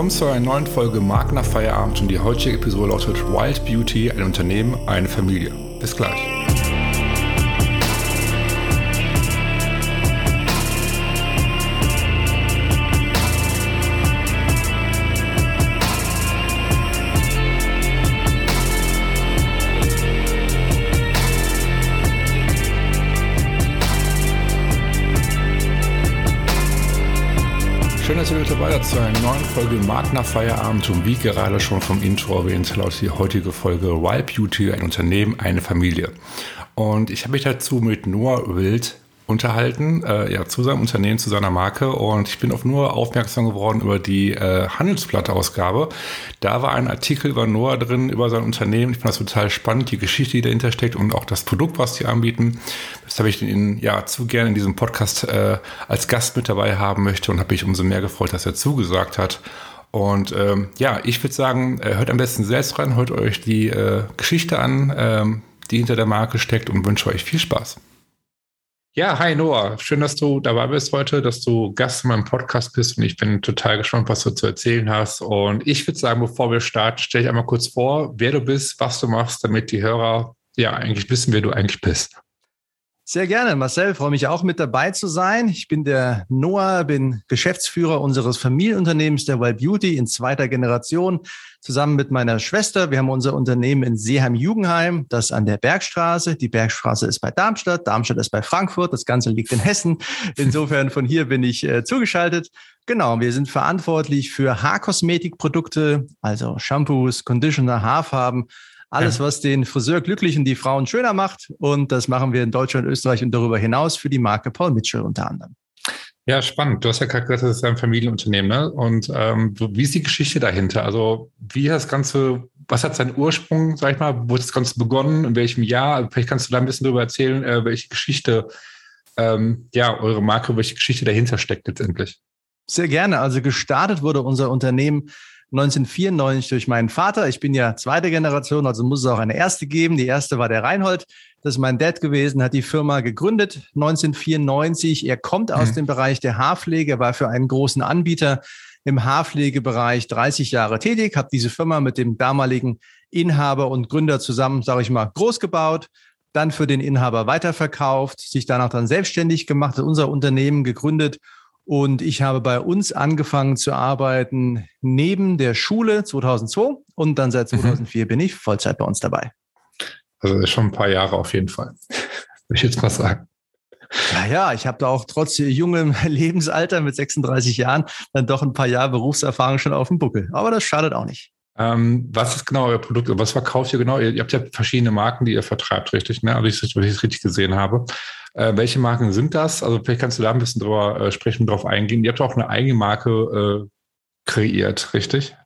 willkommen zu einer neuen Folge Mark nach Feierabend und die heutige Episode lautet Wild Beauty, ein Unternehmen, eine Familie. Bis gleich. Dass ihr mit dabei seid zu einer neuen Folge nach Feierabend und wie gerade schon vom Intro erwähnt, lautet die heutige Folge Wild Beauty, ein Unternehmen, eine Familie. Und ich habe mich dazu mit Noah Wild unterhalten, äh, ja, zu seinem Unternehmen, zu seiner Marke. Und ich bin auf nur aufmerksam geworden über die äh, Handelsblatt-Ausgabe. Da war ein Artikel über Noah drin, über sein Unternehmen. Ich fand das total spannend, die Geschichte, die dahinter steckt und auch das Produkt, was sie anbieten. Das habe ich ihn ja zu gerne in diesem Podcast äh, als Gast mit dabei haben möchte und habe mich umso mehr gefreut, dass er zugesagt hat. Und ähm, ja, ich würde sagen, äh, hört am besten selbst rein, hört euch die äh, Geschichte an, ähm, die hinter der Marke steckt und wünsche euch viel Spaß. Ja, hi Noah. Schön, dass du dabei bist heute, dass du Gast in meinem Podcast bist und ich bin total gespannt, was du zu erzählen hast. Und ich würde sagen, bevor wir starten, stell dich einmal kurz vor, wer du bist, was du machst, damit die Hörer ja eigentlich wissen, wer du eigentlich bist. Sehr gerne, Marcel. Freue mich auch mit dabei zu sein. Ich bin der Noah, bin Geschäftsführer unseres Familienunternehmens der Wild Beauty in zweiter Generation zusammen mit meiner Schwester. Wir haben unser Unternehmen in Seeheim-Jugendheim, das an der Bergstraße. Die Bergstraße ist bei Darmstadt, Darmstadt ist bei Frankfurt, das Ganze liegt in Hessen. Insofern von hier bin ich äh, zugeschaltet. Genau, wir sind verantwortlich für Haarkosmetikprodukte, also Shampoos, Conditioner, Haarfarben alles, was den Friseur glücklich und die Frauen schöner macht. Und das machen wir in Deutschland, Österreich und darüber hinaus für die Marke Paul Mitchell unter anderem. Ja, spannend. Du hast ja gerade gesagt, das ist ein Familienunternehmen. Ne? Und ähm, wie ist die Geschichte dahinter? Also wie das Ganze, was hat seinen Ursprung, sag ich mal, wo hat das Ganze begonnen, in welchem Jahr? Vielleicht kannst du da ein bisschen darüber erzählen, äh, welche Geschichte, ähm, ja, eure Marke, welche Geschichte dahinter steckt letztendlich. Sehr gerne. Also gestartet wurde unser Unternehmen 1994 durch meinen Vater. Ich bin ja zweite Generation, also muss es auch eine erste geben. Die erste war der Reinhold. Das ist mein Dad gewesen, hat die Firma gegründet 1994. Er kommt aus mhm. dem Bereich der Haarpflege, war für einen großen Anbieter im Haarpflegebereich 30 Jahre tätig, habe diese Firma mit dem damaligen Inhaber und Gründer zusammen, sage ich mal, groß gebaut, dann für den Inhaber weiterverkauft, sich danach dann selbstständig gemacht, unser Unternehmen gegründet und ich habe bei uns angefangen zu arbeiten neben der Schule 2002 und dann seit 2004 mhm. bin ich Vollzeit bei uns dabei. Also schon ein paar Jahre auf jeden Fall, würde ich jetzt mal sagen. Ja, ja, ich habe da auch trotz jungem Lebensalter mit 36 Jahren dann doch ein paar Jahre Berufserfahrung schon auf dem Buckel. Aber das schadet auch nicht. Ähm, was ist genau euer Produkt? Was verkauft ihr genau? Ihr, ihr habt ja verschiedene Marken, die ihr vertreibt, richtig? Ne? Also ich, wenn ich es richtig gesehen habe. Äh, welche Marken sind das? Also vielleicht kannst du da ein bisschen drüber äh, sprechen, drauf eingehen. Ihr habt auch eine eigene Marke äh, kreiert, richtig?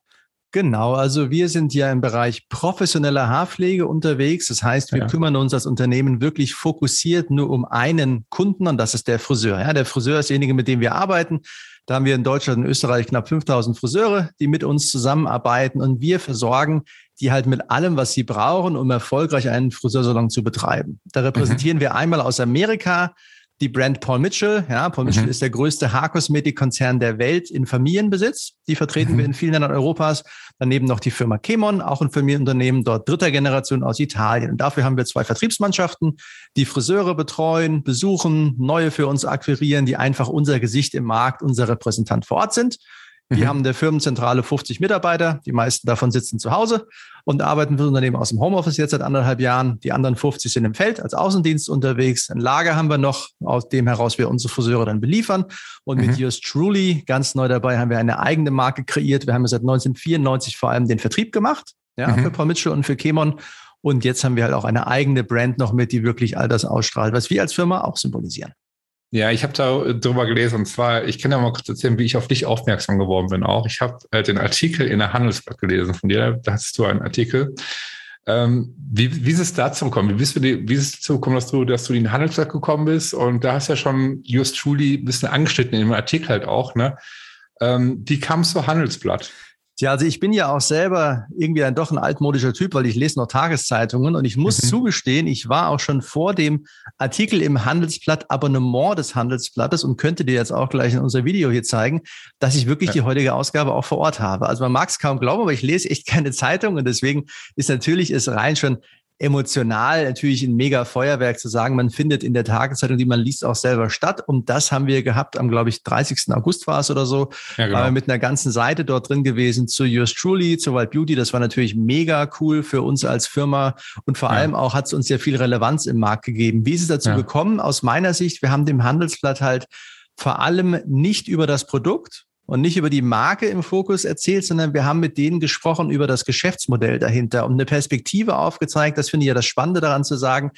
Genau, also wir sind ja im Bereich professioneller Haarpflege unterwegs. Das heißt, wir ja. kümmern uns als Unternehmen wirklich fokussiert nur um einen Kunden und das ist der Friseur. Ja, der Friseur ist derjenige, mit dem wir arbeiten. Da haben wir in Deutschland und Österreich knapp 5000 Friseure, die mit uns zusammenarbeiten und wir versorgen die halt mit allem, was sie brauchen, um erfolgreich einen Friseursalon zu betreiben. Da repräsentieren mhm. wir einmal aus Amerika die Brand Paul Mitchell. Ja, Paul Mitchell mhm. ist der größte Haarkosmetikkonzern der Welt in Familienbesitz. Die vertreten mhm. wir in vielen Ländern Europas. Daneben noch die Firma Chemon, auch ein Familienunternehmen, dort dritter Generation aus Italien. Und dafür haben wir zwei Vertriebsmannschaften, die Friseure betreuen, besuchen, neue für uns akquirieren, die einfach unser Gesicht im Markt, unser Repräsentant vor Ort sind. Die mhm. haben der Firmenzentrale 50 Mitarbeiter. Die meisten davon sitzen zu Hause und arbeiten für das Unternehmen aus dem Homeoffice jetzt seit anderthalb Jahren. Die anderen 50 sind im Feld als Außendienst unterwegs. Ein Lager haben wir noch, aus dem heraus wir unsere Friseure dann beliefern. Und mhm. mit Just Truly, ganz neu dabei, haben wir eine eigene Marke kreiert. Wir haben seit 1994 vor allem den Vertrieb gemacht, ja, mhm. für Paul Mitchell und für Chemon. Und jetzt haben wir halt auch eine eigene Brand noch mit, die wirklich all das ausstrahlt, was wir als Firma auch symbolisieren. Ja, ich habe da drüber gelesen und zwar, ich kann ja mal kurz erzählen, wie ich auf dich aufmerksam geworden bin auch. Ich habe äh, den Artikel in der Handelsblatt gelesen von dir, da hast du einen Artikel. Ähm, wie, wie ist es dazu gekommen? Wie bist du die, wie ist es dazu gekommen, dass du, dass du in den Handelsblatt gekommen bist? Und da hast du ja schon just truly ein bisschen angeschnitten in dem Artikel halt auch, ne? Ähm, wie kam es zur Handelsblatt? Ja, also ich bin ja auch selber irgendwie ein doch ein altmodischer Typ, weil ich lese noch Tageszeitungen und ich muss mhm. zugestehen, ich war auch schon vor dem Artikel im Handelsblatt Abonnement des Handelsblattes und könnte dir jetzt auch gleich in unser Video hier zeigen, dass ich wirklich ja. die heutige Ausgabe auch vor Ort habe. Also man mag es kaum glauben, aber ich lese echt keine Zeitung und deswegen ist natürlich es rein schon emotional natürlich ein mega Feuerwerk zu sagen, man findet in der Tageszeitung, die man liest, auch selber statt. Und das haben wir gehabt am, glaube ich, 30. August war es oder so. Ja, genau. mit einer ganzen Seite dort drin gewesen zu Yours Truly, zu Wild Beauty. Das war natürlich mega cool für uns als Firma. Und vor ja. allem auch hat es uns ja viel Relevanz im Markt gegeben. Wie ist es dazu ja. gekommen? Aus meiner Sicht, wir haben dem Handelsblatt halt vor allem nicht über das Produkt, und nicht über die Marke im Fokus erzählt, sondern wir haben mit denen gesprochen über das Geschäftsmodell dahinter und eine Perspektive aufgezeigt. Das finde ich ja das Spannende daran zu sagen.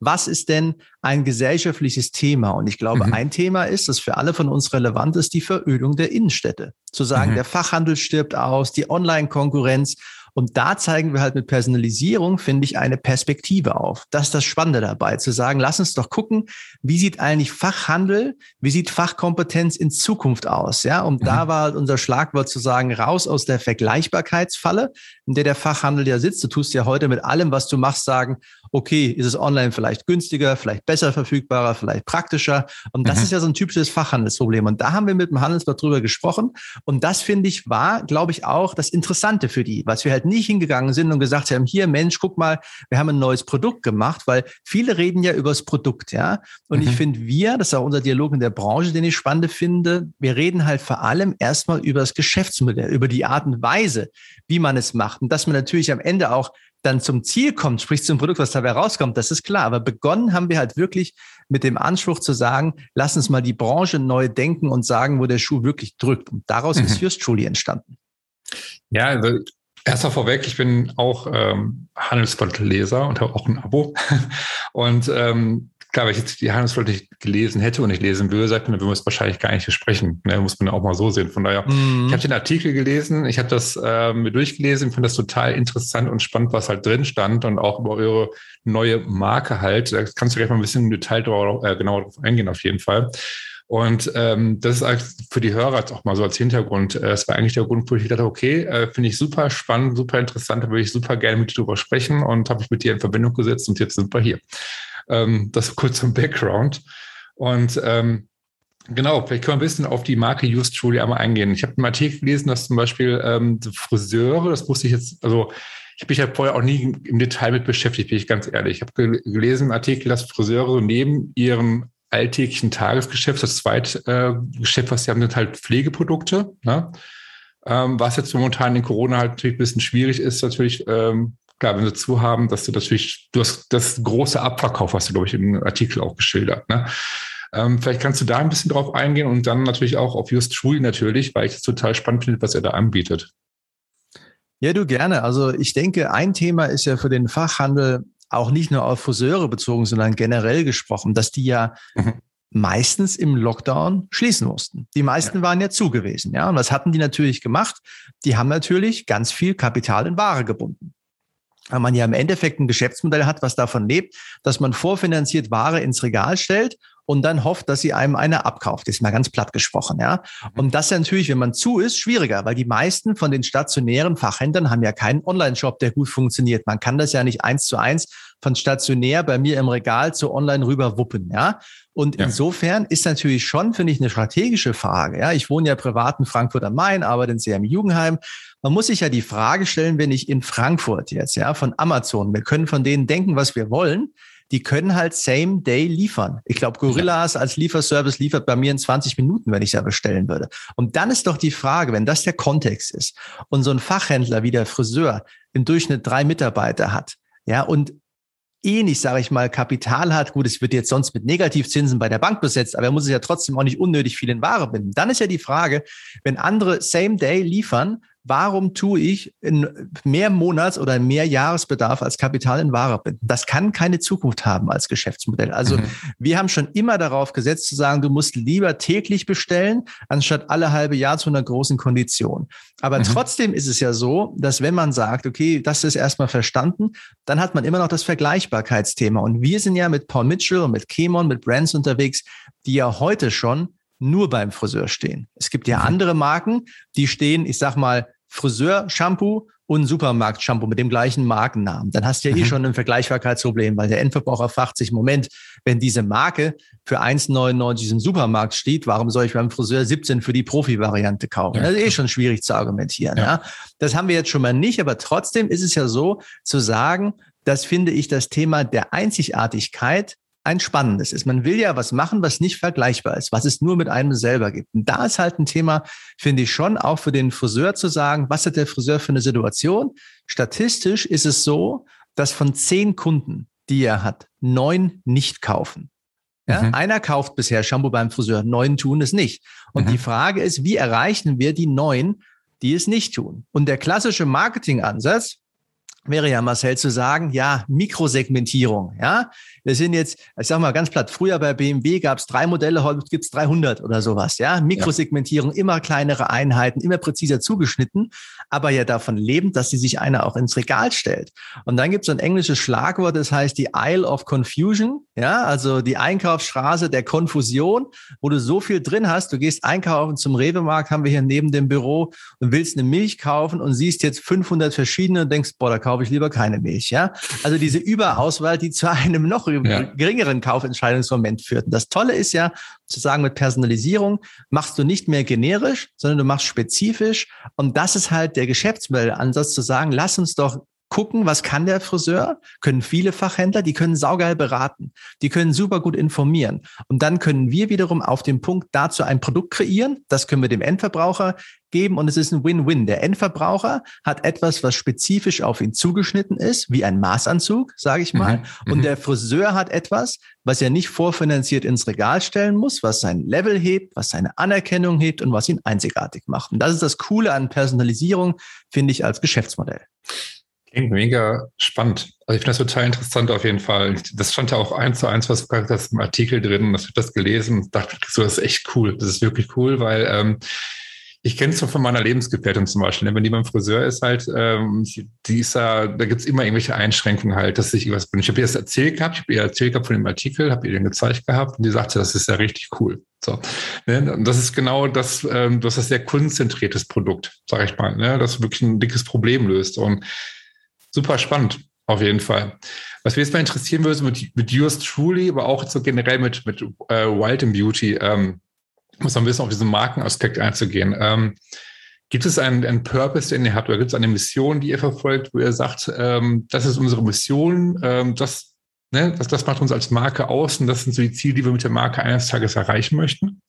Was ist denn ein gesellschaftliches Thema? Und ich glaube, mhm. ein Thema ist, das für alle von uns relevant ist, die Verödung der Innenstädte. Zu sagen, mhm. der Fachhandel stirbt aus, die Online-Konkurrenz. Und da zeigen wir halt mit Personalisierung, finde ich, eine Perspektive auf. Das ist das Spannende dabei, zu sagen, lass uns doch gucken, wie sieht eigentlich Fachhandel, wie sieht Fachkompetenz in Zukunft aus? Ja, und mhm. da war halt unser Schlagwort zu sagen, raus aus der Vergleichbarkeitsfalle, in der der Fachhandel ja sitzt. Du tust ja heute mit allem, was du machst, sagen, okay, ist es online vielleicht günstiger, vielleicht besser verfügbarer, vielleicht praktischer. Und das mhm. ist ja so ein typisches Fachhandelsproblem. Und da haben wir mit dem Handelsblatt drüber gesprochen. Und das finde ich war, glaube ich, auch das Interessante für die, was wir halt nicht hingegangen sind und gesagt haben, hier Mensch, guck mal, wir haben ein neues Produkt gemacht, weil viele reden ja über das Produkt, ja. Und mhm. ich finde, wir, das ist auch unser Dialog in der Branche, den ich spannend finde, wir reden halt vor allem erstmal über das Geschäftsmodell, über die Art und Weise, wie man es macht. Und dass man natürlich am Ende auch dann zum Ziel kommt, sprich zum Produkt, was dabei rauskommt, das ist klar. Aber begonnen haben wir halt wirklich mit dem Anspruch zu sagen, lass uns mal die Branche neu denken und sagen, wo der Schuh wirklich drückt. Und daraus mhm. ist Fürst Truly entstanden. Ja, also Erstmal vorweg, ich bin auch ähm, Handelsblatt-Leser und habe auch ein Abo. Und ähm, klar, wenn ich jetzt die Handelsblatt nicht gelesen hätte und nicht lesen würde, sagt man, dann würden wir es wahrscheinlich gar nicht besprechen. Ne? Muss man auch mal so sehen. Von daher, mhm. ich habe den Artikel gelesen, ich habe das äh, mir durchgelesen, fand das total interessant und spannend, was halt drin stand und auch über eure neue Marke halt. Da kannst du gleich mal ein bisschen im Detail drauf, äh, genauer drauf eingehen, auf jeden Fall. Und ähm, das ist für die Hörer jetzt auch mal so als Hintergrund. Äh, es war eigentlich der Grund, wo ich dachte, okay, äh, finde ich super spannend, super interessant, da würde ich super gerne mit dir drüber sprechen und habe mich mit dir in Verbindung gesetzt und jetzt sind wir hier. Ähm, das kurz zum Background. Und ähm, Genau, vielleicht können wir ein bisschen auf die Marke Just Truly einmal eingehen. Ich habe einen Artikel gelesen, dass zum Beispiel ähm, Friseure, das wusste ich jetzt, also ich habe mich ja vorher auch nie im Detail mit beschäftigt, bin ich ganz ehrlich. Ich habe gelesen im Artikel, dass Friseure neben ihrem alltäglichen Tagesgeschäft. Das zweite äh, Geschäft, was sie haben, sind halt Pflegeprodukte. Ne? Ähm, was jetzt momentan in Corona halt natürlich ein bisschen schwierig ist, natürlich, ähm, klar, wenn sie zu haben, dass du natürlich, du hast das große Abverkauf, hast du, glaube ich, im Artikel auch geschildert. Ne? Ähm, vielleicht kannst du da ein bisschen drauf eingehen und dann natürlich auch auf Just Schul natürlich, weil ich es total spannend finde, was er da anbietet. Ja, du gerne. Also ich denke, ein Thema ist ja für den Fachhandel auch nicht nur auf Friseure bezogen, sondern generell gesprochen, dass die ja mhm. meistens im Lockdown schließen mussten. Die meisten ja. waren ja zu gewesen. Ja, und was hatten die natürlich gemacht? Die haben natürlich ganz viel Kapital in Ware gebunden. Weil man ja im Endeffekt ein Geschäftsmodell hat, was davon lebt, dass man vorfinanziert Ware ins Regal stellt und dann hofft, dass sie einem eine abkauft. Das ist mal ganz platt gesprochen, ja. Mhm. Und das ist natürlich, wenn man zu ist, schwieriger, weil die meisten von den stationären Fachhändlern haben ja keinen Online-Shop, der gut funktioniert. Man kann das ja nicht eins zu eins von stationär bei mir im Regal zu online rüber wuppen, ja. Und ja. insofern ist natürlich schon, finde ich, eine strategische Frage. Ja, ich wohne ja privat in Frankfurt am Main, arbeite in sehr im Jugendheim. Man muss sich ja die Frage stellen, wenn ich in Frankfurt jetzt, ja, von Amazon, wir können von denen denken, was wir wollen die können halt same day liefern. Ich glaube, Gorillas als Lieferservice liefert bei mir in 20 Minuten, wenn ich da bestellen würde. Und dann ist doch die Frage, wenn das der Kontext ist und so ein Fachhändler wie der Friseur im Durchschnitt drei Mitarbeiter hat, ja, und eh nicht, sage ich mal, Kapital hat, gut, es wird jetzt sonst mit Negativzinsen bei der Bank besetzt, aber er muss es ja trotzdem auch nicht unnötig viel in Ware binden. Dann ist ja die Frage, wenn andere Same Day liefern, warum tue ich in mehr Monats- oder mehr Jahresbedarf als Kapital in Ware binden? Das kann keine Zukunft haben als Geschäftsmodell. Also mhm. wir haben schon immer darauf gesetzt zu sagen, du musst lieber täglich bestellen, anstatt alle halbe Jahr zu einer großen Kondition. Aber mhm. trotzdem ist es ja so, dass wenn man sagt, okay, das ist erstmal verstanden, dann hat man immer noch das Vergleichbarkeitsthema. Und wir sind ja mit Paul Mitchell und mit Kemon, mit Brands unterwegs, die ja heute schon nur beim Friseur stehen. Es gibt ja mhm. andere Marken, die stehen, ich sag mal, Friseur-Shampoo und Supermarkt-Shampoo mit dem gleichen Markennamen. Dann hast du ja eh mhm. eh schon ein Vergleichbarkeitsproblem, weil der Endverbraucher fragt sich, Moment, wenn diese Marke für 1,99 im Supermarkt steht, warum soll ich beim Friseur 17 für die Profi-Variante kaufen? Ja. Das ist eh schon schwierig zu argumentieren. Ja. ja. Das haben wir jetzt schon mal nicht, aber trotzdem ist es ja so zu sagen, das finde ich das Thema der Einzigartigkeit ein spannendes ist. Man will ja was machen, was nicht vergleichbar ist, was es nur mit einem selber gibt. Und da ist halt ein Thema, finde ich schon, auch für den Friseur zu sagen, was hat der Friseur für eine Situation? Statistisch ist es so, dass von zehn Kunden, die er hat, neun nicht kaufen. Ja, mhm. Einer kauft bisher Shampoo beim Friseur, neun tun es nicht. Und mhm. die Frage ist, wie erreichen wir die neun, die es nicht tun? Und der klassische Marketingansatz, wäre ja Marcel zu sagen, ja, Mikrosegmentierung, ja. Wir sind jetzt, ich sag mal ganz platt, früher bei BMW gab es drei Modelle, heute gibt es 300 oder sowas, ja. Mikrosegmentierung, immer kleinere Einheiten, immer präziser zugeschnitten, aber ja davon lebend, dass sie sich einer auch ins Regal stellt. Und dann gibt es ein englisches Schlagwort, das heißt die Isle of Confusion, ja, also die Einkaufsstraße der Konfusion, wo du so viel drin hast, du gehst einkaufen zum Rewe-Markt, haben wir hier neben dem Büro und willst eine Milch kaufen und siehst jetzt 500 verschiedene und denkst, boah, da kaufe ich lieber keine Milch, ja. Also diese Überauswahl, die zu einem noch ja. geringeren Kaufentscheidungsmoment führt. Und das Tolle ist ja, zu sagen, mit Personalisierung machst du nicht mehr generisch, sondern du machst spezifisch. Und das ist halt der Geschäftsmodellansatz zu sagen, lass uns doch gucken, was kann der Friseur, können viele Fachhändler, die können saugeil beraten, die können super gut informieren. Und dann können wir wiederum auf dem Punkt dazu ein Produkt kreieren, das können wir dem Endverbraucher geben und es ist ein Win-Win. Der Endverbraucher hat etwas, was spezifisch auf ihn zugeschnitten ist, wie ein Maßanzug, sage ich mal. Mhm. Und mhm. der Friseur hat etwas, was er nicht vorfinanziert ins Regal stellen muss, was sein Level hebt, was seine Anerkennung hebt und was ihn einzigartig macht. Und das ist das Coole an Personalisierung, finde ich, als Geschäftsmodell. Klingt mega spannend. Also ich finde das total interessant auf jeden Fall. Das stand ja auch eins zu eins, was du hast, im Artikel drin. Das habe das gelesen und dachte, so, das ist echt cool. Das ist wirklich cool, weil ähm, ich kenne es so von meiner Lebensgefährtin zum Beispiel. Ne? Wenn die beim Friseur ist, halt, ähm, die ist da, da gibt's immer irgendwelche Einschränkungen halt, dass ich irgendwas bin. Ich habe ihr das erzählt gehabt, ich habe ihr erzählt gehabt von dem Artikel, habe ihr den gezeigt gehabt und die sagte, das ist ja richtig cool. So. Ne? Und das ist genau das, ähm, das ist sehr kundenzentriertes Produkt, sage ich mal, ne? das wirklich ein dickes Problem löst. Und super spannend, auf jeden Fall. Was mich jetzt mal interessieren würde, mit, mit Yours Truly, aber auch so generell mit, mit äh, Wild and Beauty, ähm, muss man ein bisschen auf diesen Markenaspekt einzugehen. Ähm, gibt es einen, einen Purpose, den ihr habt, oder gibt es eine Mission, die ihr verfolgt, wo ihr sagt, ähm, das ist unsere Mission, ähm, das, ne, das, das macht uns als Marke aus und das sind so die Ziele, die wir mit der Marke eines Tages erreichen möchten?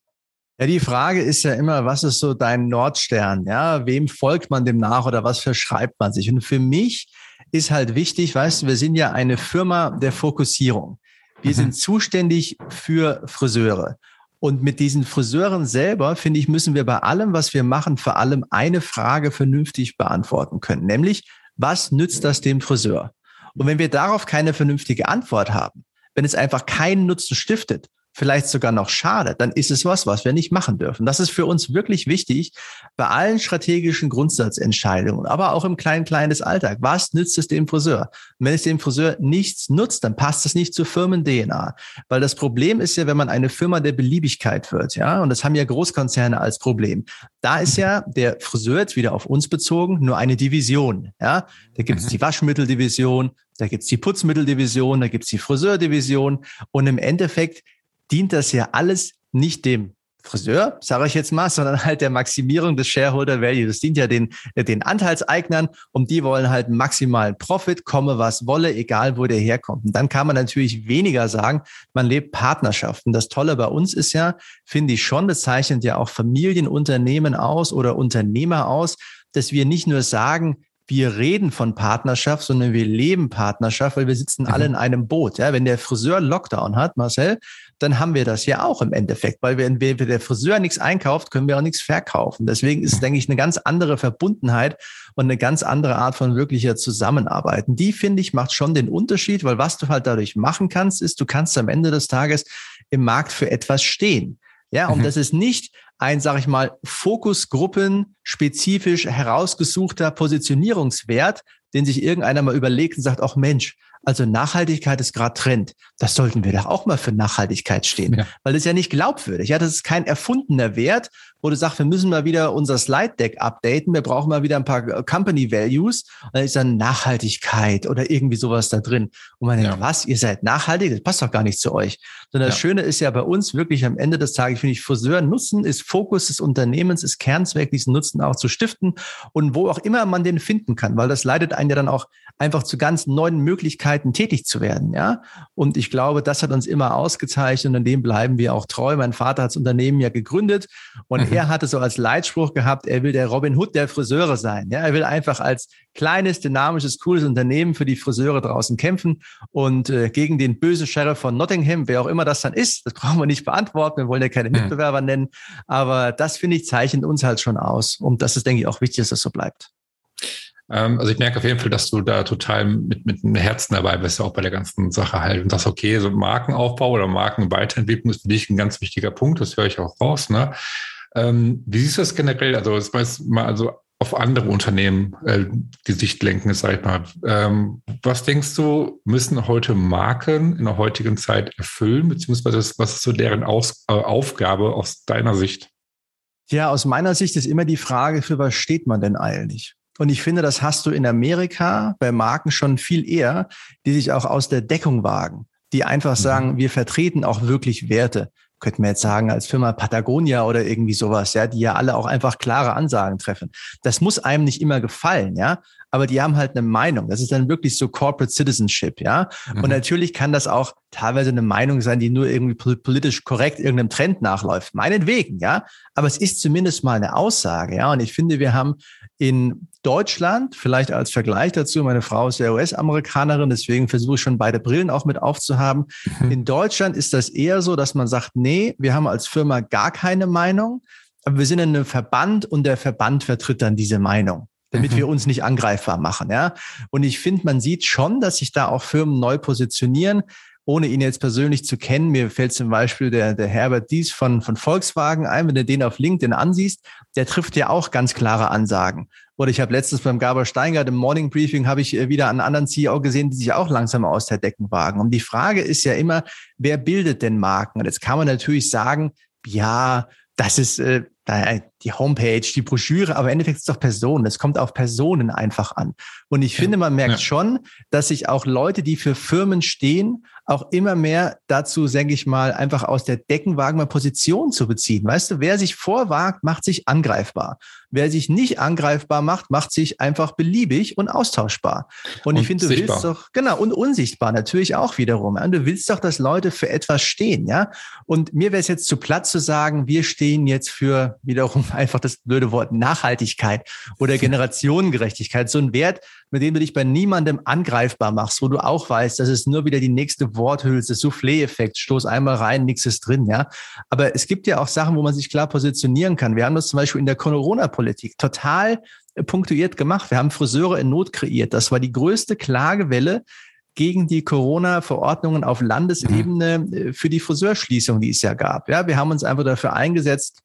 Ja, die Frage ist ja immer, was ist so dein Nordstern? Ja, wem folgt man dem nach oder was verschreibt man sich? Und für mich ist halt wichtig, weißt du, wir sind ja eine Firma der Fokussierung. Wir mhm. sind zuständig für Friseure. Und mit diesen Friseuren selber, finde ich, müssen wir bei allem, was wir machen, vor allem eine Frage vernünftig beantworten können, nämlich, was nützt das dem Friseur? Und wenn wir darauf keine vernünftige Antwort haben, wenn es einfach keinen Nutzen stiftet, vielleicht sogar noch schade, dann ist es was, was wir nicht machen dürfen. Das ist für uns wirklich wichtig bei allen strategischen Grundsatzentscheidungen, aber auch im kleinen, kleinen des Alltag. Was nützt es dem Friseur? Und wenn es dem Friseur nichts nutzt, dann passt es nicht zur Firmen-DNA. Weil das Problem ist ja, wenn man eine Firma der Beliebigkeit wird, ja, und das haben ja Großkonzerne als Problem. Da ist ja der Friseur jetzt wieder auf uns bezogen nur eine Division, ja. Da gibt es mhm. die Waschmitteldivision, da gibt es die Putzmitteldivision, da gibt es die Friseurdivision und im Endeffekt dient das ja alles nicht dem Friseur, sage ich jetzt mal, sondern halt der Maximierung des Shareholder Value. Das dient ja den, den Anteilseignern und die wollen halt maximalen Profit, komme was wolle, egal wo der herkommt. Und dann kann man natürlich weniger sagen, man lebt Partnerschaften. Das Tolle bei uns ist ja, finde ich schon, das zeichnet ja auch Familienunternehmen aus oder Unternehmer aus, dass wir nicht nur sagen, wir reden von Partnerschaft, sondern wir leben Partnerschaft, weil wir sitzen mhm. alle in einem Boot. Ja, wenn der Friseur Lockdown hat, Marcel, dann haben wir das ja auch im Endeffekt, weil wenn der Friseur nichts einkauft, können wir auch nichts verkaufen. Deswegen ist, denke ich, eine ganz andere Verbundenheit und eine ganz andere Art von wirklicher Zusammenarbeit. Die, finde ich, macht schon den Unterschied, weil was du halt dadurch machen kannst, ist, du kannst am Ende des Tages im Markt für etwas stehen. Ja, und mhm. das ist nicht ein, sag ich mal, Fokusgruppen spezifisch herausgesuchter Positionierungswert, den sich irgendeiner mal überlegt und sagt, ach Mensch, Also Nachhaltigkeit ist gerade Trend. Das sollten wir doch auch mal für Nachhaltigkeit stehen, ja. weil das ist ja nicht glaubwürdig. Ja, das ist kein erfundener Wert, wo du sagst, wir müssen mal wieder unser Slide Deck updaten. Wir brauchen mal wieder ein paar Company Values. Und dann ist dann Nachhaltigkeit oder irgendwie sowas da drin. Und man denkt, ja. was? Ihr seid nachhaltig? Das passt doch gar nicht zu euch. Sondern das Schöne ist ja bei uns wirklich am Ende des Tages, finde ich, Friseur Nutzen ist Fokus des Unternehmens, ist Kernzweck, diesen Nutzen auch zu stiften und wo auch immer man den finden kann, weil das leitet einen ja dann auch einfach zu ganz neuen Möglichkeiten tätig zu werden, ja. Und ich glaube, das hat uns immer ausgezeichnet und an dem bleiben wir auch treu. Mein Vater hat das Unternehmen ja gegründet und mhm. er hatte so als Leitspruch gehabt, er will der Robin Hood der Friseure sein, ja. Er will einfach als kleines, dynamisches, cooles Unternehmen für die Friseure draußen kämpfen und äh, gegen den bösen Sheriff von Nottingham, wer auch immer das dann ist, das brauchen wir nicht beantworten, wir wollen ja keine Mitbewerber nennen, aber das finde ich zeichnet uns halt schon aus und das ist, denke ich, auch wichtig, dass das so bleibt. Ähm, also ich merke auf jeden Fall, dass du da total mit, mit einem Herzen dabei bist, auch bei der ganzen Sache halt. Und sagst, okay, so Markenaufbau oder Markenweiterentwicklung ist für dich ein ganz wichtiger Punkt, das höre ich auch raus. Ne? Ähm, wie siehst du das generell? Also, heißt mal, also auf andere Unternehmen äh, die Sicht lenken, sag ich mal. Ähm, was denkst du, müssen heute Marken in der heutigen Zeit erfüllen, beziehungsweise was ist so deren Aus, äh, Aufgabe aus deiner Sicht? Ja, aus meiner Sicht ist immer die Frage, für was steht man denn eigentlich? Und ich finde, das hast du in Amerika bei Marken schon viel eher, die sich auch aus der Deckung wagen, die einfach mhm. sagen, wir vertreten auch wirklich Werte. Könnten wir jetzt sagen, als Firma Patagonia oder irgendwie sowas, ja, die ja alle auch einfach klare Ansagen treffen. Das muss einem nicht immer gefallen, ja aber die haben halt eine Meinung. Das ist dann wirklich so Corporate Citizenship, ja. Mhm. Und natürlich kann das auch teilweise eine Meinung sein, die nur irgendwie politisch korrekt irgendeinem Trend nachläuft. Meinetwegen, ja. Aber es ist zumindest mal eine Aussage, ja. Und ich finde, wir haben in Deutschland, vielleicht als Vergleich dazu, meine Frau ist ja US-Amerikanerin, deswegen versuche ich schon beide Brillen auch mit aufzuhaben. Mhm. In Deutschland ist das eher so, dass man sagt, nee, wir haben als Firma gar keine Meinung, aber wir sind in einem Verband und der Verband vertritt dann diese Meinung damit mhm. wir uns nicht angreifbar machen. Ja? Und ich finde, man sieht schon, dass sich da auch Firmen neu positionieren, ohne ihn jetzt persönlich zu kennen. Mir fällt zum Beispiel der, der Herbert Dies von, von Volkswagen ein, wenn du den auf LinkedIn ansiehst, der trifft ja auch ganz klare Ansagen. Oder ich habe letztens beim Gaber Steingart im Morning Briefing habe ich äh, wieder einen anderen CEO gesehen, die sich auch langsam aus der Decken wagen. Und die Frage ist ja immer, wer bildet denn Marken? Und jetzt kann man natürlich sagen, ja, das ist äh, die Homepage, die Broschüre, aber im Endeffekt ist es doch Personen. Es kommt auf Personen einfach an. Und ich finde, man merkt ja. schon, dass sich auch Leute, die für Firmen stehen, auch immer mehr dazu, denke ich mal, einfach aus der Deckenwagen mal Position zu beziehen. Weißt du, wer sich vorwagt, macht sich angreifbar. Wer sich nicht angreifbar macht, macht sich einfach beliebig und austauschbar. Und, und ich finde, du sichtbar. willst doch, genau, und unsichtbar natürlich auch wiederum. Und du willst doch, dass Leute für etwas stehen, ja. Und mir wäre es jetzt zu platt zu sagen, wir stehen jetzt für wiederum einfach das blöde Wort Nachhaltigkeit oder Generationengerechtigkeit. So ein Wert, mit dem du dich bei niemandem angreifbar machst, wo du auch weißt, das ist nur wieder die nächste Worthülse, Soufflé-Effekt, stoß einmal rein, nichts ist drin, ja. Aber es gibt ja auch Sachen, wo man sich klar positionieren kann. Wir haben das zum Beispiel in der Corona-Politik total punktuiert gemacht. Wir haben Friseure in Not kreiert. Das war die größte Klagewelle gegen die Corona-Verordnungen auf Landesebene mhm. äh, für die Friseurschließung, die es ja gab. Ja, wir haben uns einfach dafür eingesetzt,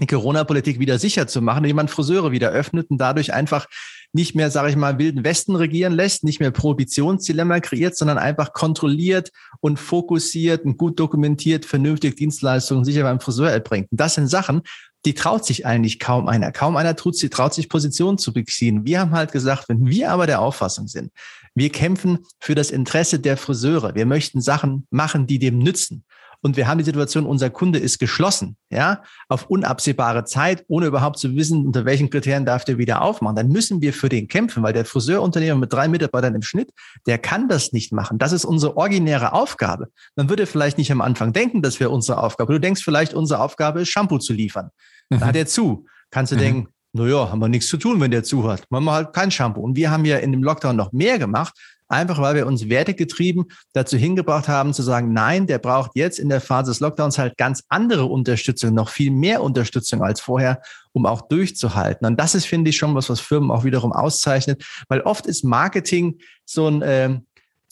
die Corona-Politik wieder sicher zu machen, indem man Friseure wieder öffnet und dadurch einfach nicht mehr, sage ich mal, wilden Westen regieren lässt, nicht mehr Prohibitionsdilemma kreiert, sondern einfach kontrolliert und fokussiert und gut dokumentiert vernünftig Dienstleistungen sicher beim Friseur erbringt. Und das sind Sachen, die traut sich eigentlich kaum einer. Kaum einer tut, sie traut sich Positionen zu beziehen. Wir haben halt gesagt, wenn wir aber der Auffassung sind, wir kämpfen für das Interesse der Friseure. Wir möchten Sachen machen, die dem nützen und wir haben die Situation, unser Kunde ist geschlossen, ja, auf unabsehbare Zeit, ohne überhaupt zu wissen, unter welchen Kriterien darf der wieder aufmachen, dann müssen wir für den kämpfen, weil der Friseurunternehmer mit drei Mitarbeitern im Schnitt, der kann das nicht machen. Das ist unsere originäre Aufgabe. Man würde vielleicht nicht am Anfang denken, das wäre unsere Aufgabe. Du denkst vielleicht, unsere Aufgabe ist, Shampoo zu liefern. Mhm. Da hat er zu. Kannst du mhm. denken, naja, haben wir nichts zu tun, wenn der zu hat. Machen wir halt kein Shampoo. Und wir haben ja in dem Lockdown noch mehr gemacht, einfach weil wir uns wertegetrieben dazu hingebracht haben zu sagen, nein, der braucht jetzt in der Phase des Lockdowns halt ganz andere Unterstützung, noch viel mehr Unterstützung als vorher, um auch durchzuhalten. Und das ist, finde ich, schon was, was Firmen auch wiederum auszeichnet, weil oft ist Marketing so ein, äh,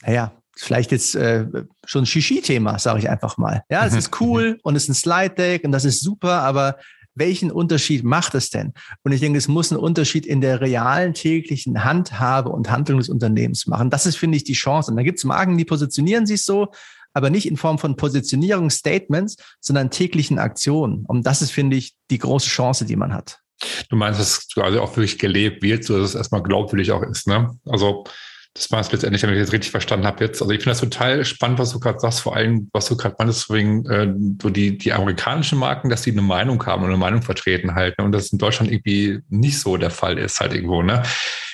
naja, vielleicht jetzt äh, schon ein Shishi-Thema, sage ich einfach mal. Ja, es ist cool und es ist ein Slide-Deck und das ist super, aber welchen Unterschied macht es denn? Und ich denke, es muss einen Unterschied in der realen täglichen Handhabe und Handlung des Unternehmens machen. Das ist, finde ich, die Chance. Und da gibt es Marken, die positionieren sich so, aber nicht in Form von Positionierungsstatements, sondern täglichen Aktionen. Und das ist, finde ich, die große Chance, die man hat. Du meinst, dass es quasi auch wirklich gelebt wird, so dass es erstmal glaubwürdig auch ist, ne? Also das war es letztendlich, wenn ich das richtig verstanden habe jetzt. Also ich finde das total spannend, was du gerade sagst, vor allem, was du gerade meintest, wegen äh, so die, die amerikanischen Marken, dass die eine Meinung haben und eine Meinung vertreten halt. Ne? Und das in Deutschland irgendwie nicht so der Fall ist halt irgendwo. Ne?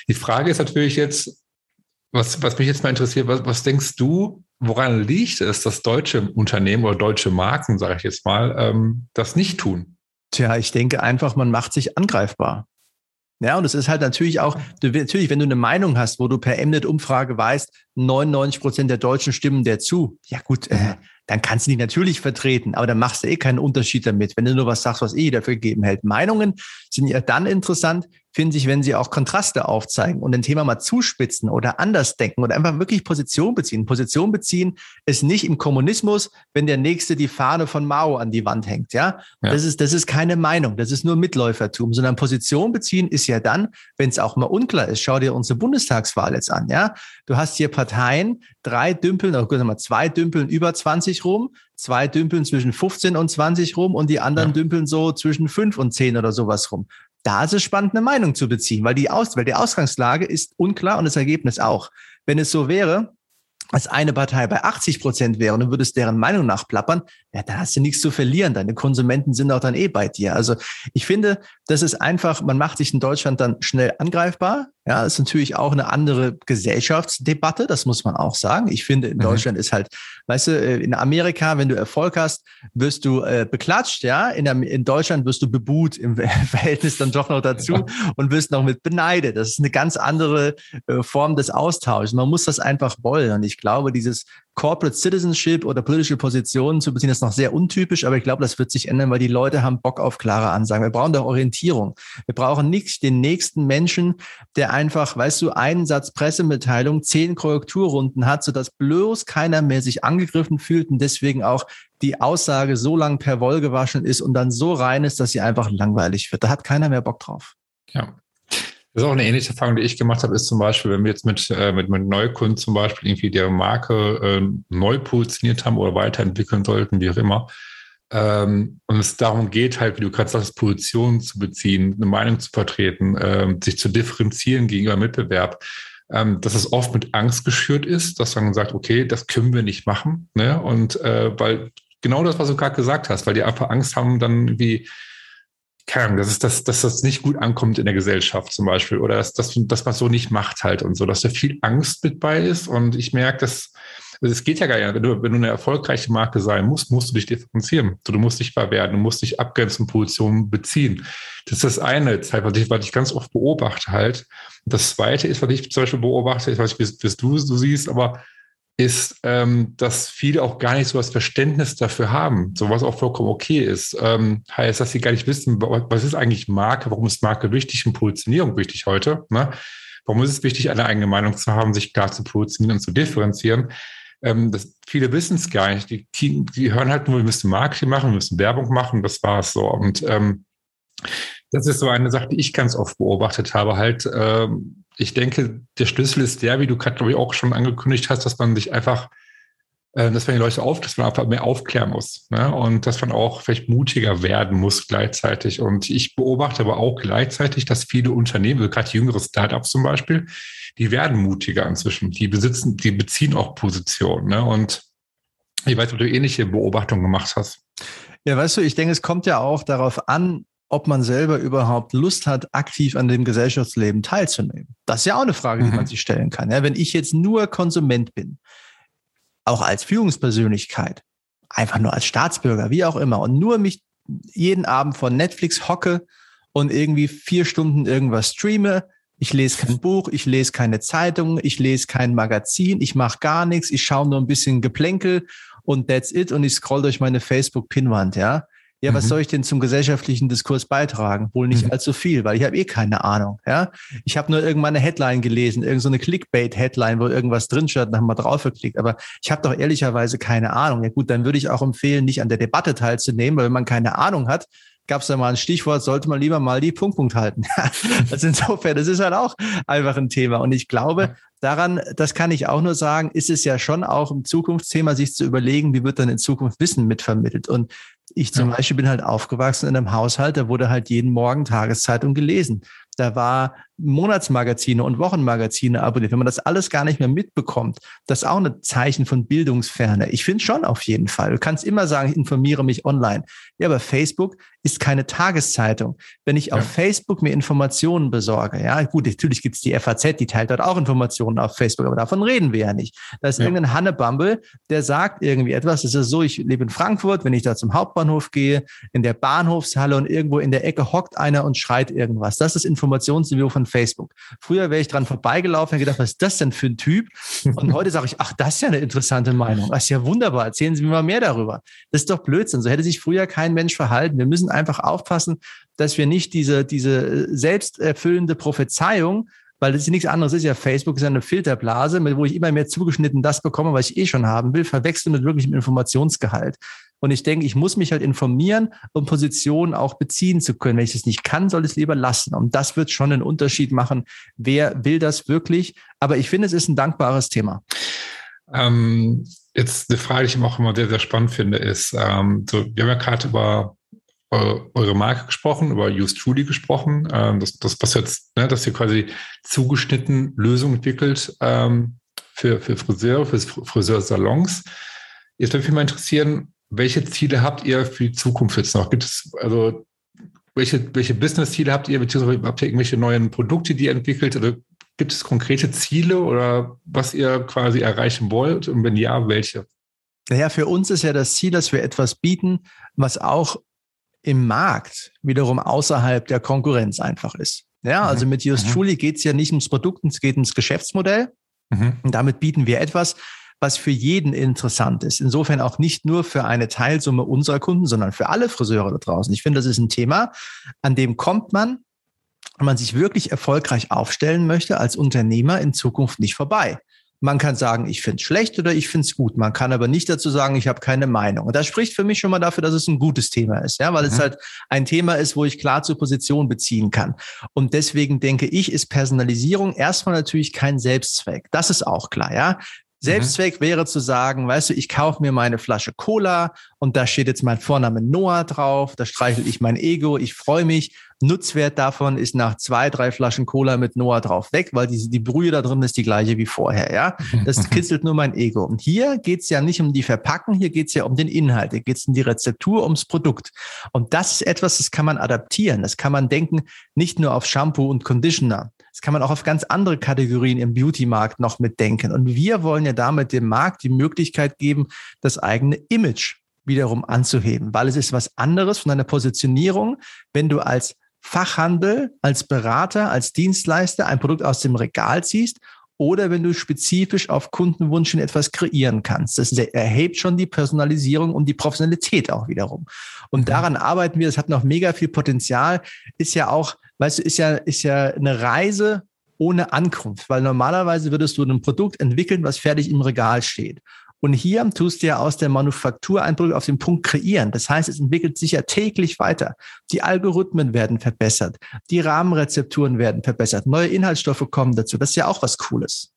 Die Frage ist natürlich jetzt, was, was mich jetzt mal interessiert, was, was denkst du, woran liegt es, dass deutsche Unternehmen oder deutsche Marken, sage ich jetzt mal, ähm, das nicht tun? Tja, ich denke einfach, man macht sich angreifbar. Ja, und es ist halt natürlich auch, du, natürlich, wenn du eine Meinung hast, wo du per Mnet-Umfrage weißt, 99 Prozent der Deutschen stimmen dir zu. Ja gut, äh, dann kannst du die natürlich vertreten, aber dann machst du eh keinen Unterschied damit, wenn du nur was sagst, was eh dafür gegeben hält. Meinungen sind ja dann interessant, finde ich, wenn sie auch Kontraste aufzeigen und ein Thema mal zuspitzen oder anders denken oder einfach wirklich Position beziehen. Position beziehen ist nicht im Kommunismus, wenn der Nächste die Fahne von Mao an die Wand hängt. Ja, ja. das ist, das ist keine Meinung. Das ist nur Mitläufertum, sondern Position beziehen ist ja dann, wenn es auch mal unklar ist. Schau dir unsere Bundestagswahl jetzt an. Ja, du hast hier Parteien, drei dümpeln, oder mal zwei dümpeln über 20 rum, zwei dümpeln zwischen 15 und 20 rum und die anderen ja. dümpeln so zwischen 5 und 10 oder sowas rum. Da ist es spannend, eine Meinung zu beziehen, weil die, Aus weil die Ausgangslage ist unklar und das Ergebnis auch. Wenn es so wäre, als eine Partei bei 80 Prozent wäre und du würdest deren Meinung nachplappern, ja, dann hast du nichts zu verlieren. Deine Konsumenten sind auch dann eh bei dir. Also ich finde, das ist einfach, man macht sich in Deutschland dann schnell angreifbar. Ja, ist natürlich auch eine andere Gesellschaftsdebatte, das muss man auch sagen. Ich finde, in mhm. Deutschland ist halt, weißt du, äh, in Amerika, wenn du Erfolg hast, wirst du äh, beklatscht, ja. In, in Deutschland wirst du bebuht im Verhältnis dann doch noch dazu ja. und wirst noch mit beneidet. Das ist eine ganz andere äh, Form des Austauschs. Man muss das einfach wollen. Und ich glaube, dieses Corporate Citizenship oder politische Positionen zu beziehen, ist noch sehr untypisch, aber ich glaube, das wird sich ändern, weil die Leute haben Bock auf klare Ansagen. Wir brauchen doch Orientierung. Wir brauchen nicht den nächsten Menschen, der einfach, weißt du, einen Satz Pressemitteilung, zehn Korrekturrunden hat, sodass bloß keiner mehr sich angegriffen fühlt und deswegen auch die Aussage so lang per Woll gewaschen ist und dann so rein ist, dass sie einfach langweilig wird. Da hat keiner mehr Bock drauf. Ja, das ist auch eine ähnliche Erfahrung, die ich gemacht habe, ist zum Beispiel, wenn wir jetzt mit, äh, mit, mit Neukunden zum Beispiel irgendwie deren Marke äh, neu positioniert haben oder weiterentwickeln sollten, wie auch immer. Ähm, und es darum geht halt, wie du gerade sagst, Positionen zu beziehen, eine Meinung zu vertreten, äh, sich zu differenzieren gegenüber Mitbewerb, ähm, dass es oft mit Angst geschürt ist, dass man sagt, okay, das können wir nicht machen. Ne? Und äh, weil genau das, was du gerade gesagt hast, weil die einfach Angst haben, dann wie keine Ahnung, dass, es, dass, dass das nicht gut ankommt in der Gesellschaft zum Beispiel oder dass, dass, dass man so nicht macht halt und so, dass da viel Angst mit bei ist und ich merke, dass also es geht ja gar nicht, wenn du, wenn du eine erfolgreiche Marke sein musst, musst du dich differenzieren. Du, du musst sichtbar werden, du musst dich abgrenzen, Positionen beziehen. Das ist das eine, was ich, was ich ganz oft beobachte halt. Das zweite ist, was ich zum Beispiel beobachte, ich weiß nicht, wie, du so siehst, aber ist, ähm, dass viele auch gar nicht so das Verständnis dafür haben, so was auch vollkommen okay ist. Ähm, heißt, dass sie gar nicht wissen, was ist eigentlich Marke, warum ist Marke wichtig und Positionierung wichtig heute? Ne? Warum ist es wichtig, eine eigene Meinung zu haben, sich klar zu positionieren und zu differenzieren? Ähm, das, viele wissen es gar nicht. Die, die hören halt nur, wir müssen Marketing machen, wir müssen Werbung machen, das war es so. Und ähm, das ist so eine Sache, die ich ganz oft beobachtet habe, halt, ähm, ich denke, der Schlüssel ist der, wie du gerade, glaube ich, auch schon angekündigt hast, dass man sich einfach, äh, dass man die Leute auf, dass man einfach mehr aufklären muss. Ne? Und dass man auch vielleicht mutiger werden muss gleichzeitig. Und ich beobachte aber auch gleichzeitig, dass viele Unternehmen, also gerade jüngere Startups zum Beispiel, die werden mutiger inzwischen. Die besitzen, die beziehen auch Positionen. Ne? Und ich weiß, ob du ähnliche Beobachtungen gemacht hast. Ja, weißt du, ich denke, es kommt ja auch darauf an, ob man selber überhaupt Lust hat, aktiv an dem Gesellschaftsleben teilzunehmen. Das ist ja auch eine Frage, die mhm. man sich stellen kann. Ja, wenn ich jetzt nur Konsument bin, auch als Führungspersönlichkeit, einfach nur als Staatsbürger, wie auch immer, und nur mich jeden Abend vor Netflix hocke und irgendwie vier Stunden irgendwas streame, ich lese kein Buch, ich lese keine Zeitung, ich lese kein Magazin, ich mache gar nichts, ich schaue nur ein bisschen Geplänkel und that's it und ich scroll durch meine Facebook-Pinwand, ja. Ja, was mhm. soll ich denn zum gesellschaftlichen Diskurs beitragen? Wohl nicht mhm. allzu viel, weil ich habe eh keine Ahnung. Ja, ich habe nur irgendwann eine Headline gelesen, irgendeine so eine Clickbait-Headline, wo irgendwas drinsteht, dann haben wir drauf geklickt. Aber ich habe doch ehrlicherweise keine Ahnung. Ja gut, dann würde ich auch empfehlen, nicht an der Debatte teilzunehmen, weil wenn man keine Ahnung hat, gab es da mal ein Stichwort, sollte man lieber mal die Punkt, Punkt halten. also insofern, das ist halt auch einfach ein Thema. Und ich glaube, daran, das kann ich auch nur sagen, ist es ja schon auch ein Zukunftsthema, sich zu überlegen, wie wird dann in Zukunft Wissen mitvermittelt. Und ich zum ja. Beispiel bin halt aufgewachsen in einem Haushalt, da wurde halt jeden Morgen Tageszeitung gelesen. Da war Monatsmagazine und Wochenmagazine abonniert, wenn man das alles gar nicht mehr mitbekommt, das ist auch ein Zeichen von Bildungsferne. Ich finde schon auf jeden Fall. Du kannst immer sagen, ich informiere mich online. Ja, aber Facebook ist keine Tageszeitung. Wenn ich ja. auf Facebook mir Informationen besorge, ja, gut, natürlich gibt es die FAZ, die teilt dort auch Informationen auf Facebook, aber davon reden wir ja nicht. Da ist ja. irgendein Hannebumble, der sagt irgendwie etwas. Es ist so, ich lebe in Frankfurt, wenn ich da zum Hauptbahnhof gehe, in der Bahnhofshalle und irgendwo in der Ecke hockt einer und schreit irgendwas. Das ist Informationsniveau von Facebook. Früher wäre ich dran vorbeigelaufen und gedacht, was ist das denn für ein Typ? Und heute sage ich, ach, das ist ja eine interessante Meinung. Das ist ja wunderbar. Erzählen Sie mir mal mehr darüber. Das ist doch Blödsinn. So hätte sich früher kein Mensch verhalten. Wir müssen einfach aufpassen, dass wir nicht diese, diese selbsterfüllende Prophezeiung weil das ist nichts anderes ist ja Facebook ist eine Filterblase, wo ich immer mehr zugeschnitten das bekomme, was ich eh schon haben will, verwechseln mit wirklichem Informationsgehalt. Und ich denke, ich muss mich halt informieren, um Positionen auch beziehen zu können. Wenn ich es nicht kann, soll ich es lieber lassen. Und das wird schon einen Unterschied machen. Wer will das wirklich? Aber ich finde, es ist ein dankbares Thema. Ähm, jetzt eine Frage, die ich auch immer sehr, sehr spannend finde, ist, ähm, so, wir haben ja gerade über eure Marke gesprochen, über Use Truly gesprochen, ähm, das, das, was jetzt, ne, dass ihr quasi zugeschnitten Lösungen entwickelt ähm, für, für Friseure, für Friseursalons. Jetzt würde mich mal interessieren, welche Ziele habt ihr für die Zukunft jetzt noch? Gibt es, also, welche, welche Business-Ziele habt ihr, beziehungsweise habt ihr irgendwelche neuen Produkte, die ihr entwickelt? Oder gibt es konkrete Ziele oder was ihr quasi erreichen wollt? Und wenn ja, welche? Naja, für uns ist ja das Ziel, dass wir etwas bieten, was auch im Markt wiederum außerhalb der Konkurrenz einfach ist. Ja, also mhm. mit Just mhm. Truly geht es ja nicht ums Produkt, es geht ums Geschäftsmodell. Mhm. Und damit bieten wir etwas, was für jeden interessant ist. Insofern auch nicht nur für eine Teilsumme unserer Kunden, sondern für alle Friseure da draußen. Ich finde, das ist ein Thema, an dem kommt man, wenn man sich wirklich erfolgreich aufstellen möchte als Unternehmer in Zukunft nicht vorbei. Man kann sagen, ich finde es schlecht oder ich finde es gut. Man kann aber nicht dazu sagen, ich habe keine Meinung. Und das spricht für mich schon mal dafür, dass es ein gutes Thema ist, ja, weil mhm. es halt ein Thema ist, wo ich klar zur Position beziehen kann. Und deswegen denke ich, ist Personalisierung erstmal natürlich kein Selbstzweck. Das ist auch klar, ja. Selbstzweck mhm. wäre zu sagen, weißt du, ich kaufe mir meine Flasche Cola und da steht jetzt mein Vorname Noah drauf, da streichel ich mein Ego, ich freue mich. Nutzwert davon ist nach zwei, drei Flaschen Cola mit Noah drauf weg, weil die, die Brühe da drin ist die gleiche wie vorher, ja. Das kitzelt nur mein Ego. Und hier geht's ja nicht um die Verpackung, hier geht's ja um den Inhalt, hier geht's um die Rezeptur, ums Produkt. Und das ist etwas, das kann man adaptieren. Das kann man denken, nicht nur auf Shampoo und Conditioner. Das kann man auch auf ganz andere Kategorien im Beauty-Markt noch mitdenken. Und wir wollen ja damit dem Markt die Möglichkeit geben, das eigene Image wiederum anzuheben, weil es ist was anderes von einer Positionierung, wenn du als Fachhandel, als Berater, als Dienstleister ein Produkt aus dem Regal ziehst oder wenn du spezifisch auf Kundenwunsch etwas kreieren kannst. Das erhebt schon die Personalisierung und die Professionalität auch wiederum. Und mhm. daran arbeiten wir. Das hat noch mega viel Potenzial. Ist ja auch, weißt du, ist ja, ist ja eine Reise ohne Ankunft, weil normalerweise würdest du ein Produkt entwickeln, was fertig im Regal steht. Und hier tust du ja aus der Manufaktur ein Produkt auf den Punkt kreieren. Das heißt, es entwickelt sich ja täglich weiter. Die Algorithmen werden verbessert. Die Rahmenrezepturen werden verbessert. Neue Inhaltsstoffe kommen dazu. Das ist ja auch was Cooles.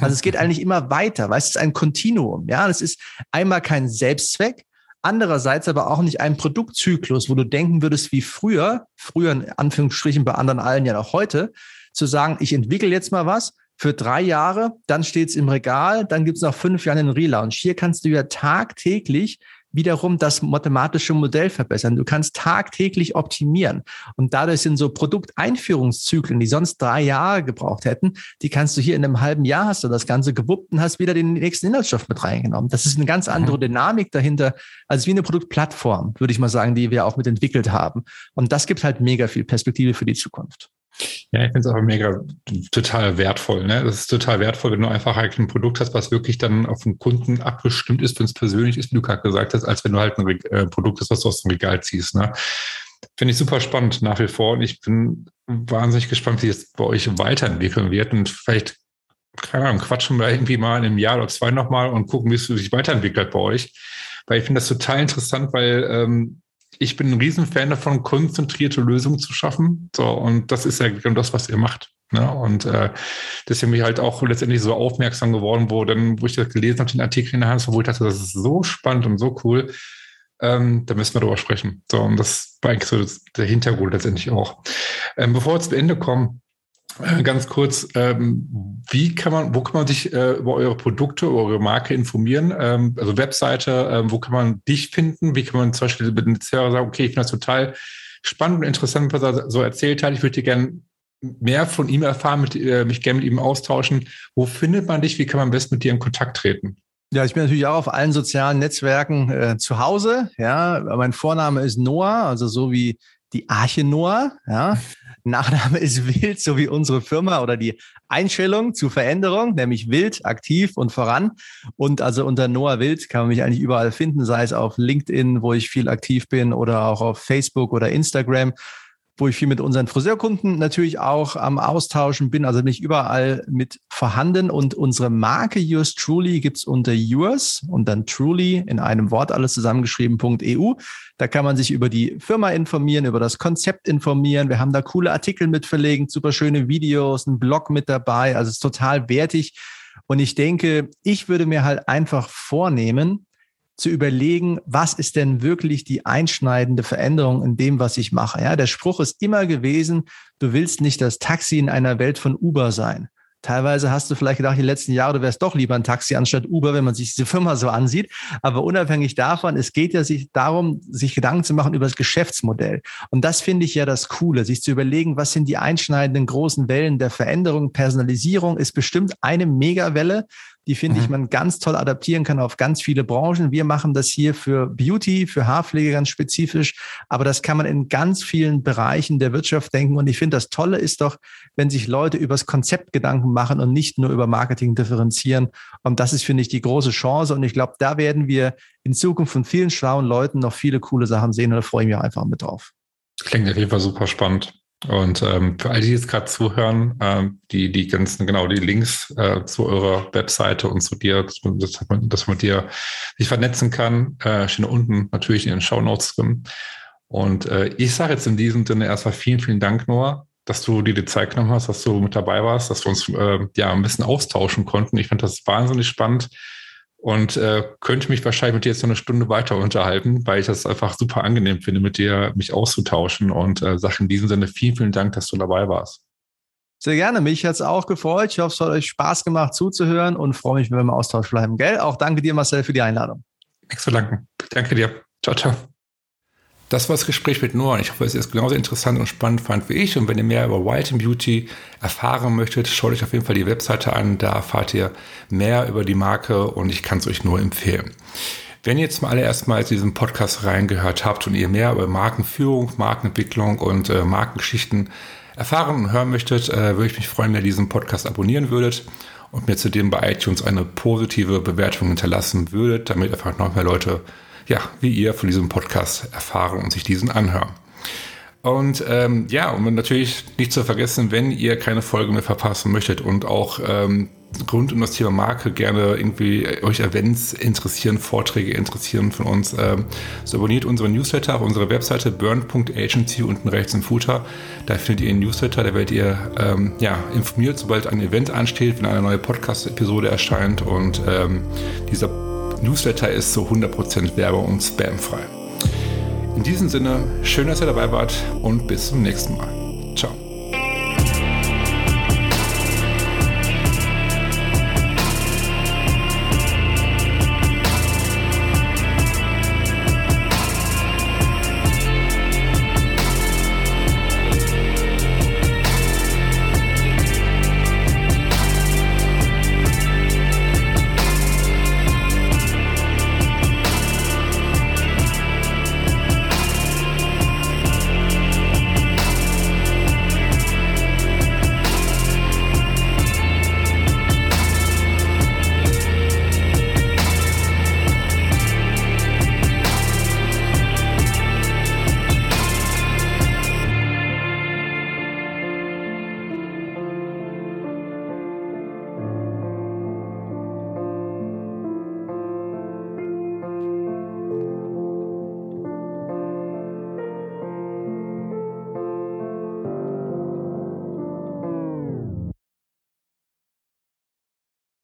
Also es geht eigentlich immer weiter. Weißt, es ist ein Kontinuum. Ja, es ist einmal kein Selbstzweck. Andererseits aber auch nicht ein Produktzyklus, wo du denken würdest wie früher, früher in Anführungsstrichen bei anderen allen ja noch heute, zu sagen, ich entwickle jetzt mal was für drei Jahre, dann steht es im Regal, dann gibt es nach fünf Jahren einen Relaunch. Hier kannst du ja tagtäglich wiederum das mathematische Modell verbessern. Du kannst tagtäglich optimieren. Und dadurch sind so Produkteinführungszyklen, die sonst drei Jahre gebraucht hätten, die kannst du hier in einem halben Jahr hast du das Ganze gewuppt und hast wieder den nächsten Inhaltsstoff mit reingenommen. Das ist eine ganz mhm. andere Dynamik dahinter, als wie eine Produktplattform, würde ich mal sagen, die wir auch mit entwickelt haben. Und das gibt halt mega viel Perspektive für die Zukunft. Ja, ich finde es aber mega total wertvoll. Ne? Das ist total wertvoll, wenn du einfach halt ein Produkt hast, was wirklich dann auf den Kunden abgestimmt ist, wenn es persönlich ist, wie du gerade gesagt hast, als wenn du halt ein äh, Produkt hast, was du aus dem Regal ziehst. Ne? Finde ich super spannend nach wie vor und ich bin wahnsinnig gespannt, wie es bei euch weiterentwickeln wird und vielleicht, keine Ahnung, quatschen wir irgendwie mal in einem Jahr oder zwei nochmal und gucken, wie es sich weiterentwickelt bei euch. Weil ich finde das total interessant, weil ähm, ich bin ein Riesenfan davon, konzentrierte Lösungen zu schaffen. So, und das ist ja genau das, was ihr macht. Ne? Und äh, deswegen bin ich halt auch letztendlich so aufmerksam geworden, wo dann, wo ich das gelesen habe, den Artikel in der Hand, wo ich dachte, das ist so spannend und so cool. Ähm, da müssen wir drüber sprechen. So, und das war eigentlich so das, der Hintergrund letztendlich auch. Ähm, bevor wir zum Ende kommen, ganz kurz, ähm, wie kann man, wo kann man sich äh, über eure Produkte, über eure Marke informieren? Ähm, also Webseite, ähm, wo kann man dich finden? Wie kann man zum Beispiel mit einem Hörer sagen, okay, ich finde das total spannend und interessant, was er so erzählt hat. Ich würde gerne mehr von ihm erfahren, mit, äh, mich gerne mit ihm austauschen. Wo findet man dich? Wie kann man am besten mit dir in Kontakt treten? Ja, ich bin natürlich auch auf allen sozialen Netzwerken äh, zu Hause. Ja, mein Vorname ist Noah, also so wie die Arche Noah. Ja, Nachname ist Wild, so wie unsere Firma oder die Einstellung zu Veränderung, nämlich Wild, aktiv und voran. Und also unter Noah Wild kann man mich eigentlich überall finden, sei es auf LinkedIn, wo ich viel aktiv bin, oder auch auf Facebook oder Instagram wo ich viel mit unseren Friseurkunden natürlich auch am Austauschen bin. Also bin ich überall mit vorhanden. Und unsere Marke Yours Truly gibt's unter Yours und dann Truly in einem Wort alles zusammengeschrieben.eu. Da kann man sich über die Firma informieren, über das Konzept informieren. Wir haben da coole Artikel mit verlegt, super schöne Videos, ein Blog mit dabei. Also es ist total wertig. Und ich denke, ich würde mir halt einfach vornehmen, zu überlegen, was ist denn wirklich die einschneidende Veränderung in dem, was ich mache. Ja, der Spruch ist immer gewesen, du willst nicht das Taxi in einer Welt von Uber sein. Teilweise hast du vielleicht gedacht, die letzten Jahre, du wärst doch lieber ein Taxi anstatt Uber, wenn man sich diese Firma so ansieht. Aber unabhängig davon, es geht ja sich darum, sich Gedanken zu machen über das Geschäftsmodell. Und das finde ich ja das Coole, sich zu überlegen, was sind die einschneidenden großen Wellen der Veränderung. Personalisierung ist bestimmt eine Megawelle, die finde mhm. ich man ganz toll adaptieren kann auf ganz viele Branchen. Wir machen das hier für Beauty, für Haarpflege ganz spezifisch, aber das kann man in ganz vielen Bereichen der Wirtschaft denken. Und ich finde, das Tolle ist doch, wenn sich Leute übers Konzept Gedanken machen und nicht nur über Marketing differenzieren. Und das ist, finde ich, die große Chance. Und ich glaube, da werden wir in Zukunft von vielen schlauen Leuten noch viele coole Sachen sehen. Und da freue ich mich einfach mit drauf. Klingt auf jeden Fall super spannend. Und ähm, für all die jetzt gerade zuhören, ähm, die die ganzen, genau, die Links äh, zu eurer Webseite und zu dir, dass man, dass man, dir sich vernetzen kann, äh, stehen unten natürlich in den Show Notes drin. Und äh, ich sage jetzt in diesem Sinne erstmal vielen, vielen Dank, Noah, dass du dir die Zeit genommen hast, dass du mit dabei warst, dass wir uns äh, ja ein bisschen austauschen konnten. Ich fand das wahnsinnig spannend und äh, könnte mich wahrscheinlich mit dir jetzt noch eine Stunde weiter unterhalten, weil ich das einfach super angenehm finde, mit dir mich auszutauschen und äh, sage in diesem Sinne vielen, vielen Dank, dass du dabei warst. Sehr gerne. Mich hat es auch gefreut. Ich hoffe, es hat euch Spaß gemacht zuzuhören und freue mich, wenn wir im Austausch bleiben. Gell? Auch danke dir, Marcel, für die Einladung. Nichts zu danken. Danke dir. Ciao, ciao. Das war das Gespräch mit Noah. Ich hoffe, es ist genauso interessant und spannend fand wie ich. Und wenn ihr mehr über and Beauty erfahren möchtet, schaut euch auf jeden Fall die Webseite an. Da erfahrt ihr mehr über die Marke und ich kann es euch nur empfehlen. Wenn ihr jetzt mal allererst mal diesen Podcast reingehört habt und ihr mehr über Markenführung, Markenentwicklung und äh, Markengeschichten erfahren und hören möchtet, äh, würde ich mich freuen, wenn ihr diesen Podcast abonnieren würdet und mir zudem bei iTunes eine positive Bewertung hinterlassen würdet, damit einfach noch mehr Leute ja, wie ihr von diesem Podcast erfahren und sich diesen anhören. Und ähm, ja, und natürlich nicht zu vergessen, wenn ihr keine Folge mehr verpassen möchtet und auch ähm, rund um das Thema Marke gerne irgendwie euch Events interessieren, Vorträge interessieren von uns, ähm, so abonniert unsere Newsletter auf unserer Webseite burn.agency unten rechts im Footer. Da findet ihr einen Newsletter, da werdet ihr ähm, ja, informiert, sobald ein Event ansteht, wenn eine neue Podcast-Episode erscheint und ähm, dieser Newsletter ist zu 100% Werbung und spamfrei. In diesem Sinne, schön, dass ihr dabei wart und bis zum nächsten Mal.